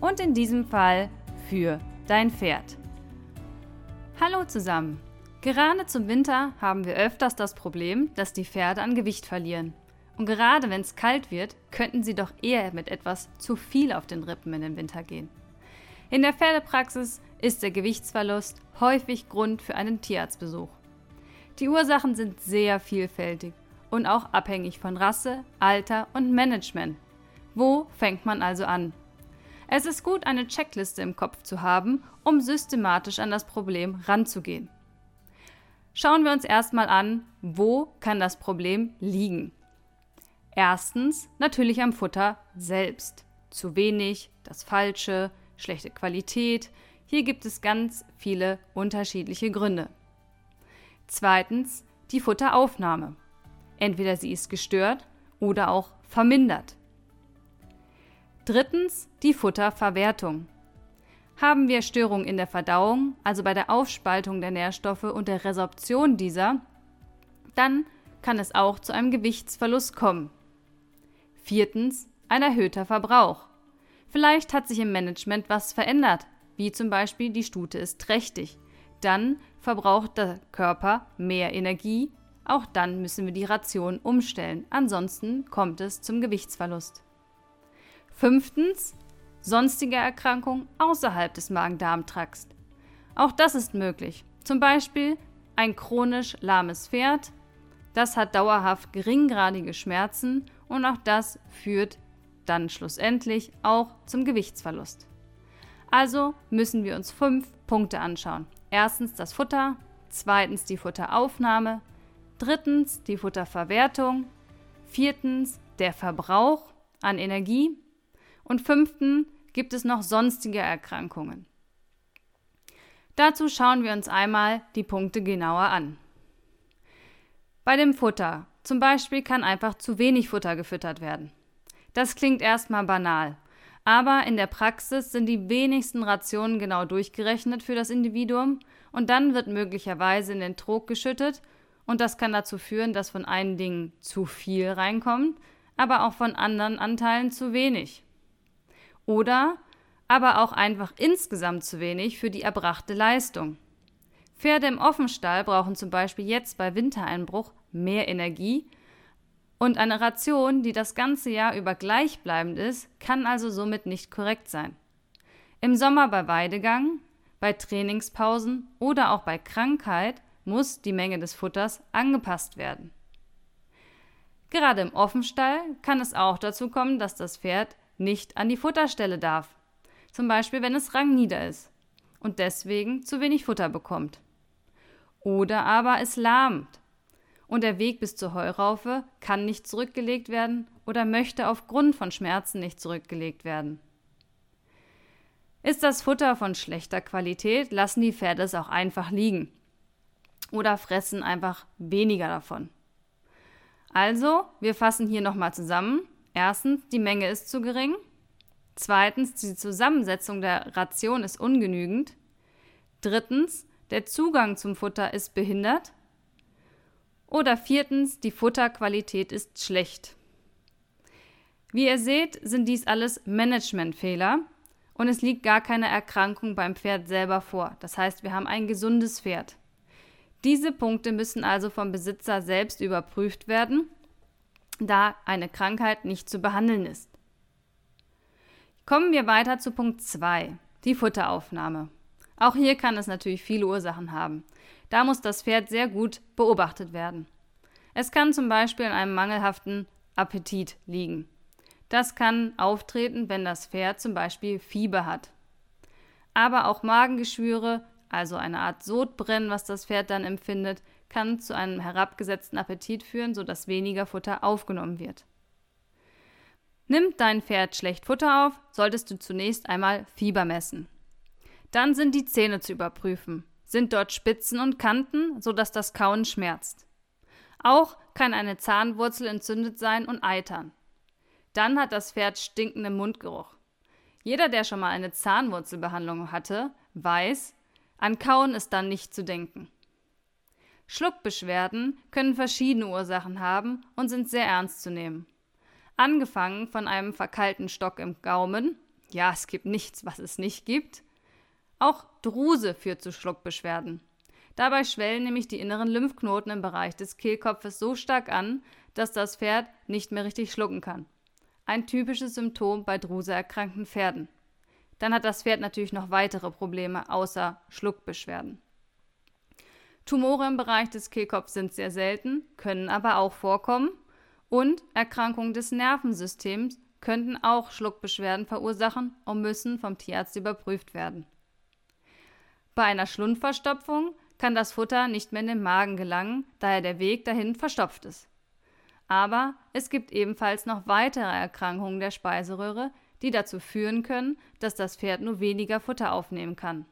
Und in diesem Fall für dein Pferd. Hallo zusammen! Gerade zum Winter haben wir öfters das Problem, dass die Pferde an Gewicht verlieren. Und gerade wenn es kalt wird, könnten sie doch eher mit etwas zu viel auf den Rippen in den Winter gehen. In der Pferdepraxis ist der Gewichtsverlust häufig Grund für einen Tierarztbesuch. Die Ursachen sind sehr vielfältig und auch abhängig von Rasse, Alter und Management. Wo fängt man also an? Es ist gut, eine Checkliste im Kopf zu haben, um systematisch an das Problem ranzugehen. Schauen wir uns erstmal an, wo kann das Problem liegen. Erstens natürlich am Futter selbst. Zu wenig, das Falsche, schlechte Qualität. Hier gibt es ganz viele unterschiedliche Gründe. Zweitens die Futteraufnahme. Entweder sie ist gestört oder auch vermindert. Drittens die Futterverwertung. Haben wir Störungen in der Verdauung, also bei der Aufspaltung der Nährstoffe und der Resorption dieser, dann kann es auch zu einem Gewichtsverlust kommen. Viertens ein erhöhter Verbrauch. Vielleicht hat sich im Management was verändert, wie zum Beispiel die Stute ist trächtig. Dann verbraucht der Körper mehr Energie. Auch dann müssen wir die Ration umstellen. Ansonsten kommt es zum Gewichtsverlust. Fünftens, sonstige Erkrankungen außerhalb des Magen-Darm-Trakts. Auch das ist möglich. Zum Beispiel ein chronisch lahmes Pferd, das hat dauerhaft geringgradige Schmerzen und auch das führt dann schlussendlich auch zum Gewichtsverlust. Also müssen wir uns fünf Punkte anschauen. Erstens das Futter, zweitens die Futteraufnahme, drittens die Futterverwertung, viertens der Verbrauch an Energie und fünften gibt es noch sonstige Erkrankungen. Dazu schauen wir uns einmal die Punkte genauer an. Bei dem Futter zum Beispiel kann einfach zu wenig Futter gefüttert werden. Das klingt erstmal banal, aber in der Praxis sind die wenigsten Rationen genau durchgerechnet für das Individuum und dann wird möglicherweise in den Trog geschüttet und das kann dazu führen, dass von einigen Dingen zu viel reinkommt, aber auch von anderen Anteilen zu wenig oder aber auch einfach insgesamt zu wenig für die erbrachte Leistung. Pferde im Offenstall brauchen zum Beispiel jetzt bei Wintereinbruch mehr Energie und eine Ration, die das ganze Jahr über gleichbleibend ist, kann also somit nicht korrekt sein. Im Sommer bei Weidegang, bei Trainingspausen oder auch bei Krankheit muss die Menge des Futters angepasst werden. Gerade im Offenstall kann es auch dazu kommen, dass das Pferd nicht an die Futterstelle darf. Zum Beispiel, wenn es rangnieder ist und deswegen zu wenig Futter bekommt. Oder aber es lahmt und der Weg bis zur Heuraufe kann nicht zurückgelegt werden oder möchte aufgrund von Schmerzen nicht zurückgelegt werden. Ist das Futter von schlechter Qualität, lassen die Pferde es auch einfach liegen oder fressen einfach weniger davon. Also, wir fassen hier nochmal zusammen. Erstens, die Menge ist zu gering. Zweitens, die Zusammensetzung der Ration ist ungenügend. Drittens, der Zugang zum Futter ist behindert. Oder viertens, die Futterqualität ist schlecht. Wie ihr seht, sind dies alles Managementfehler und es liegt gar keine Erkrankung beim Pferd selber vor. Das heißt, wir haben ein gesundes Pferd. Diese Punkte müssen also vom Besitzer selbst überprüft werden da eine Krankheit nicht zu behandeln ist. Kommen wir weiter zu Punkt 2, die Futteraufnahme. Auch hier kann es natürlich viele Ursachen haben. Da muss das Pferd sehr gut beobachtet werden. Es kann zum Beispiel an einem mangelhaften Appetit liegen. Das kann auftreten, wenn das Pferd zum Beispiel Fieber hat. Aber auch Magengeschwüre, also eine Art Sodbrennen, was das Pferd dann empfindet, kann zu einem herabgesetzten Appetit führen, sodass weniger Futter aufgenommen wird. Nimmt dein Pferd schlecht Futter auf, solltest du zunächst einmal Fieber messen. Dann sind die Zähne zu überprüfen. Sind dort Spitzen und Kanten, sodass das Kauen schmerzt. Auch kann eine Zahnwurzel entzündet sein und eitern. Dann hat das Pferd stinkenden Mundgeruch. Jeder, der schon mal eine Zahnwurzelbehandlung hatte, weiß, an Kauen ist dann nicht zu denken. Schluckbeschwerden können verschiedene Ursachen haben und sind sehr ernst zu nehmen. Angefangen von einem verkalten Stock im Gaumen, ja, es gibt nichts, was es nicht gibt. Auch Druse führt zu Schluckbeschwerden. Dabei schwellen nämlich die inneren Lymphknoten im Bereich des Kehlkopfes so stark an, dass das Pferd nicht mehr richtig schlucken kann. Ein typisches Symptom bei Druse erkrankten Pferden. Dann hat das Pferd natürlich noch weitere Probleme außer Schluckbeschwerden. Tumore im Bereich des Kehlkopfs sind sehr selten, können aber auch vorkommen und Erkrankungen des Nervensystems könnten auch Schluckbeschwerden verursachen und müssen vom Tierarzt überprüft werden. Bei einer Schlundverstopfung kann das Futter nicht mehr in den Magen gelangen, da er der Weg dahin verstopft ist. Aber es gibt ebenfalls noch weitere Erkrankungen der Speiseröhre, die dazu führen können, dass das Pferd nur weniger Futter aufnehmen kann.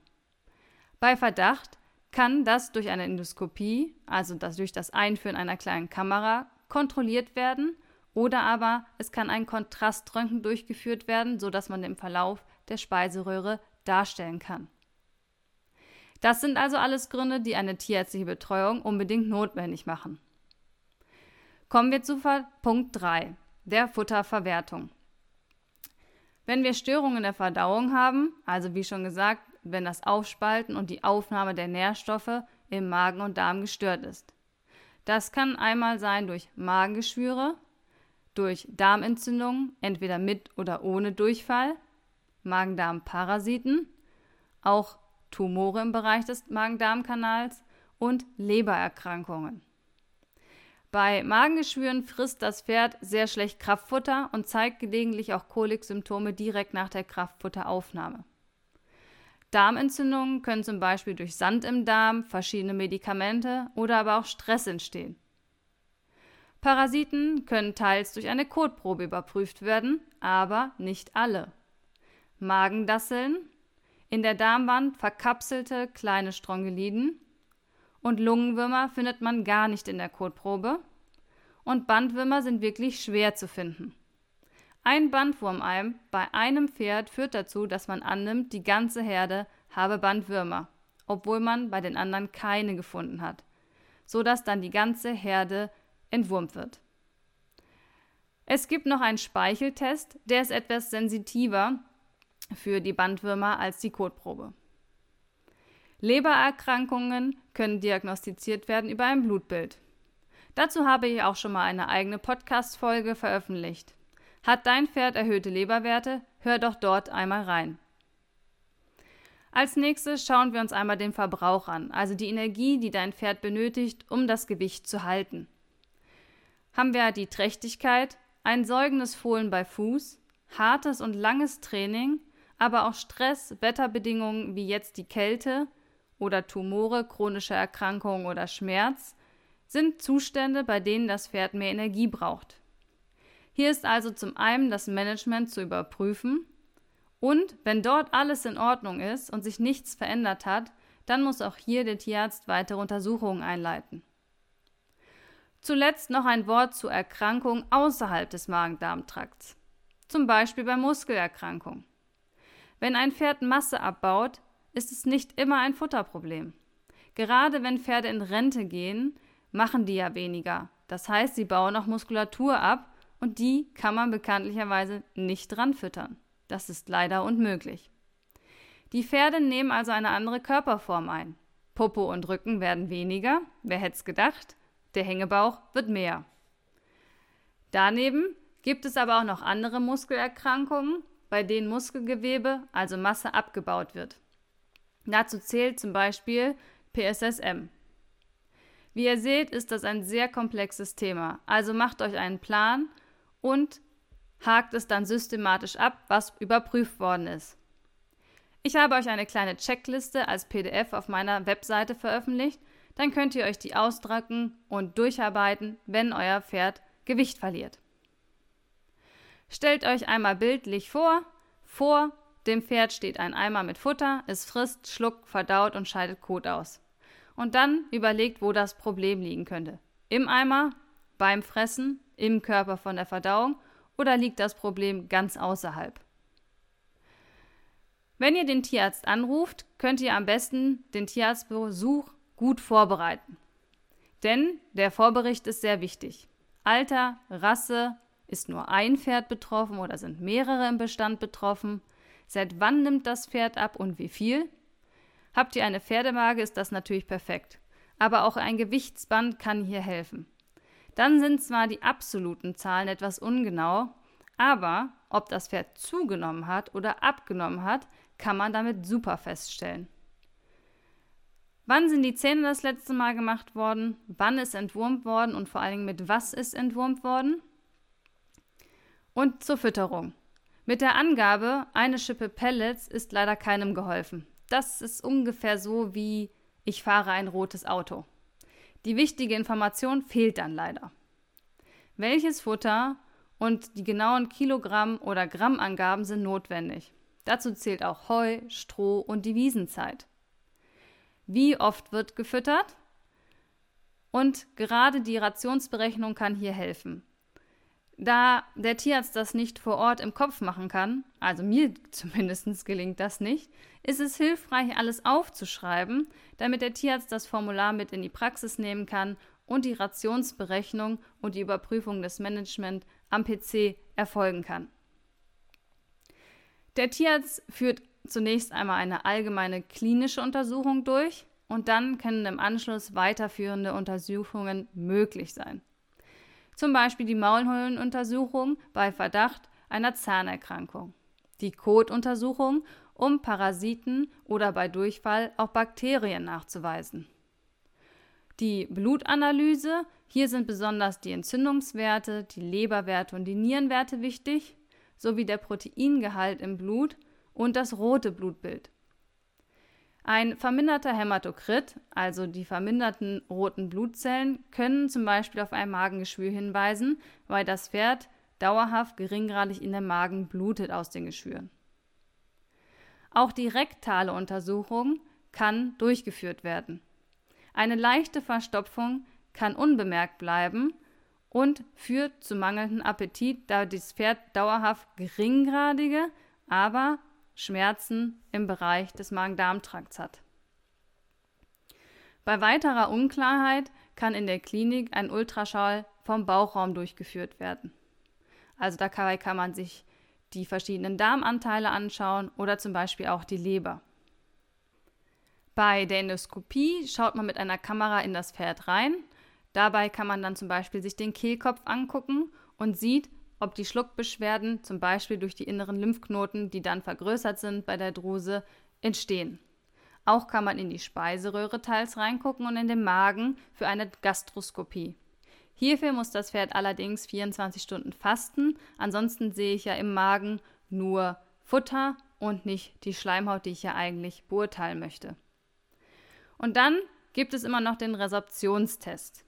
Bei Verdacht kann das durch eine Endoskopie, also das durch das Einführen einer kleinen Kamera, kontrolliert werden oder aber es kann ein Kontraströntgen durchgeführt werden, sodass man den Verlauf der Speiseröhre darstellen kann. Das sind also alles Gründe, die eine tierärztliche Betreuung unbedingt notwendig machen. Kommen wir zu Punkt 3, der Futterverwertung. Wenn wir Störungen der Verdauung haben, also wie schon gesagt, wenn das Aufspalten und die Aufnahme der Nährstoffe im Magen und Darm gestört ist. Das kann einmal sein durch Magengeschwüre, durch Darmentzündungen, entweder mit oder ohne Durchfall, Magen-Darm-Parasiten, auch Tumore im Bereich des Magen-Darm-Kanals und Lebererkrankungen. Bei Magengeschwüren frisst das Pferd sehr schlecht Kraftfutter und zeigt gelegentlich auch Koliksymptome direkt nach der Kraftfutteraufnahme. Darmentzündungen können zum Beispiel durch Sand im Darm, verschiedene Medikamente oder aber auch Stress entstehen. Parasiten können teils durch eine Kotprobe überprüft werden, aber nicht alle. Magendasseln, in der Darmwand verkapselte kleine Strongeliden und Lungenwürmer findet man gar nicht in der Kotprobe und Bandwürmer sind wirklich schwer zu finden. Ein Bandwurmeim bei einem Pferd führt dazu, dass man annimmt, die ganze Herde habe Bandwürmer, obwohl man bei den anderen keine gefunden hat, so dass dann die ganze Herde entwurmt wird. Es gibt noch einen Speicheltest, der ist etwas sensitiver für die Bandwürmer als die Kotprobe. Lebererkrankungen können diagnostiziert werden über ein Blutbild. Dazu habe ich auch schon mal eine eigene Podcast-Folge veröffentlicht. Hat dein Pferd erhöhte Leberwerte? Hör doch dort einmal rein. Als nächstes schauen wir uns einmal den Verbrauch an, also die Energie, die dein Pferd benötigt, um das Gewicht zu halten. Haben wir die Trächtigkeit, ein säugendes Fohlen bei Fuß, hartes und langes Training, aber auch Stress, Wetterbedingungen wie jetzt die Kälte oder Tumore, chronische Erkrankungen oder Schmerz, sind Zustände, bei denen das Pferd mehr Energie braucht. Hier ist also zum einen das Management zu überprüfen und wenn dort alles in Ordnung ist und sich nichts verändert hat, dann muss auch hier der Tierarzt weitere Untersuchungen einleiten. Zuletzt noch ein Wort zur Erkrankung außerhalb des Magen-Darm-Trakts, zum Beispiel bei Muskelerkrankungen. Wenn ein Pferd Masse abbaut, ist es nicht immer ein Futterproblem. Gerade wenn Pferde in Rente gehen, machen die ja weniger. Das heißt, sie bauen auch Muskulatur ab und die kann man bekanntlicherweise nicht dran füttern. Das ist leider unmöglich. Die Pferde nehmen also eine andere Körperform ein. Popo und Rücken werden weniger, wer hätte es gedacht, der Hängebauch wird mehr. Daneben gibt es aber auch noch andere Muskelerkrankungen, bei denen Muskelgewebe, also Masse, abgebaut wird. Dazu zählt zum Beispiel PSSM. Wie ihr seht, ist das ein sehr komplexes Thema, also macht euch einen Plan und hakt es dann systematisch ab, was überprüft worden ist. Ich habe euch eine kleine Checkliste als PDF auf meiner Webseite veröffentlicht, dann könnt ihr euch die ausdrucken und durcharbeiten, wenn euer Pferd Gewicht verliert. Stellt euch einmal bildlich vor, vor dem Pferd steht ein Eimer mit Futter, es frisst, schluckt, verdaut und scheidet Kot aus. Und dann überlegt, wo das Problem liegen könnte. Im Eimer, beim Fressen, im Körper von der Verdauung oder liegt das Problem ganz außerhalb? Wenn ihr den Tierarzt anruft, könnt ihr am besten den Tierarztbesuch gut vorbereiten. Denn der Vorbericht ist sehr wichtig. Alter, Rasse, ist nur ein Pferd betroffen oder sind mehrere im Bestand betroffen? Seit wann nimmt das Pferd ab und wie viel? Habt ihr eine Pferdemage, ist das natürlich perfekt. Aber auch ein Gewichtsband kann hier helfen. Dann sind zwar die absoluten Zahlen etwas ungenau, aber ob das Pferd zugenommen hat oder abgenommen hat, kann man damit super feststellen. Wann sind die Zähne das letzte Mal gemacht worden? Wann ist entwurmt worden und vor allen Dingen mit was ist entwurmt worden? Und zur Fütterung. Mit der Angabe, eine Schippe Pellets ist leider keinem geholfen. Das ist ungefähr so wie ich fahre ein rotes Auto. Die wichtige Information fehlt dann leider. Welches Futter und die genauen Kilogramm- oder Grammangaben sind notwendig. Dazu zählt auch Heu, Stroh und die Wiesenzeit. Wie oft wird gefüttert? Und gerade die Rationsberechnung kann hier helfen. Da der Tierarzt das nicht vor Ort im Kopf machen kann, also mir zumindest gelingt das nicht, ist es hilfreich, alles aufzuschreiben, damit der Tierarzt das Formular mit in die Praxis nehmen kann und die Rationsberechnung und die Überprüfung des Management am PC erfolgen kann. Der Tierarzt führt zunächst einmal eine allgemeine klinische Untersuchung durch und dann können im Anschluss weiterführende Untersuchungen möglich sein zum Beispiel die Maulhöhlenuntersuchung bei Verdacht einer Zahnerkrankung, die Kotuntersuchung, um Parasiten oder bei Durchfall auch Bakterien nachzuweisen. Die Blutanalyse, hier sind besonders die Entzündungswerte, die Leberwerte und die Nierenwerte wichtig, sowie der Proteingehalt im Blut und das rote Blutbild. Ein verminderter Hämatokrit, also die verminderten roten Blutzellen, können zum Beispiel auf ein Magengeschwür hinweisen, weil das Pferd dauerhaft geringgradig in dem Magen blutet aus den Geschwüren. Auch die rektale Untersuchung kann durchgeführt werden. Eine leichte Verstopfung kann unbemerkt bleiben und führt zu mangelndem Appetit, da das Pferd dauerhaft geringgradige, aber Schmerzen im Bereich des Magen-Darm-Trakts hat. Bei weiterer Unklarheit kann in der Klinik ein Ultraschall vom Bauchraum durchgeführt werden. Also dabei kann man sich die verschiedenen Darmanteile anschauen oder zum Beispiel auch die Leber. Bei der Endoskopie schaut man mit einer Kamera in das Pferd rein. Dabei kann man dann zum Beispiel sich den Kehlkopf angucken und sieht, ob die Schluckbeschwerden, zum Beispiel durch die inneren Lymphknoten, die dann vergrößert sind bei der Druse, entstehen. Auch kann man in die Speiseröhre teils reingucken und in den Magen für eine Gastroskopie. Hierfür muss das Pferd allerdings 24 Stunden fasten, ansonsten sehe ich ja im Magen nur Futter und nicht die Schleimhaut, die ich ja eigentlich beurteilen möchte. Und dann gibt es immer noch den Resorptionstest.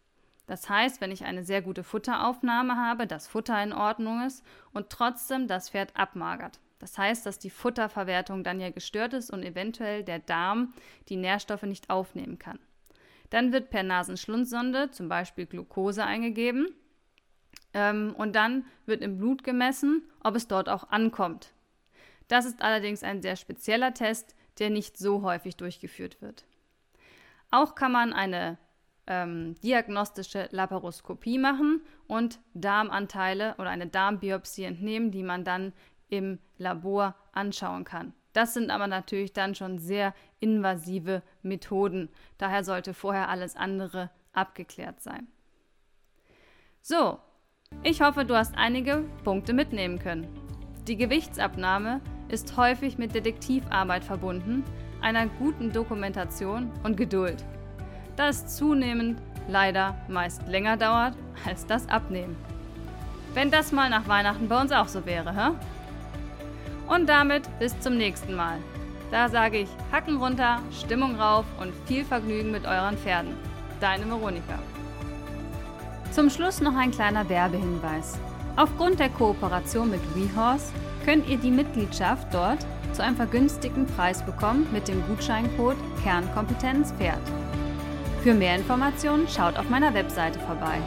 Das heißt, wenn ich eine sehr gute Futteraufnahme habe, das Futter in Ordnung ist und trotzdem das Pferd abmagert. Das heißt, dass die Futterverwertung dann ja gestört ist und eventuell der Darm die Nährstoffe nicht aufnehmen kann. Dann wird per Nasenschlundsonde zum Beispiel Glucose eingegeben ähm, und dann wird im Blut gemessen, ob es dort auch ankommt. Das ist allerdings ein sehr spezieller Test, der nicht so häufig durchgeführt wird. Auch kann man eine ähm, diagnostische Laparoskopie machen und Darmanteile oder eine Darmbiopsie entnehmen, die man dann im Labor anschauen kann. Das sind aber natürlich dann schon sehr invasive Methoden. Daher sollte vorher alles andere abgeklärt sein. So, ich hoffe, du hast einige Punkte mitnehmen können. Die Gewichtsabnahme ist häufig mit Detektivarbeit verbunden, einer guten Dokumentation und Geduld da es zunehmend leider meist länger dauert als das Abnehmen. Wenn das mal nach Weihnachten bei uns auch so wäre, hä? Und damit bis zum nächsten Mal. Da sage ich Hacken runter, Stimmung rauf und viel Vergnügen mit euren Pferden. Deine Veronika. Zum Schluss noch ein kleiner Werbehinweis. Aufgrund der Kooperation mit WeHorse könnt ihr die Mitgliedschaft dort zu einem vergünstigten Preis bekommen mit dem Gutscheincode Kernkompetenz Pferd. Für mehr Informationen schaut auf meiner Webseite vorbei.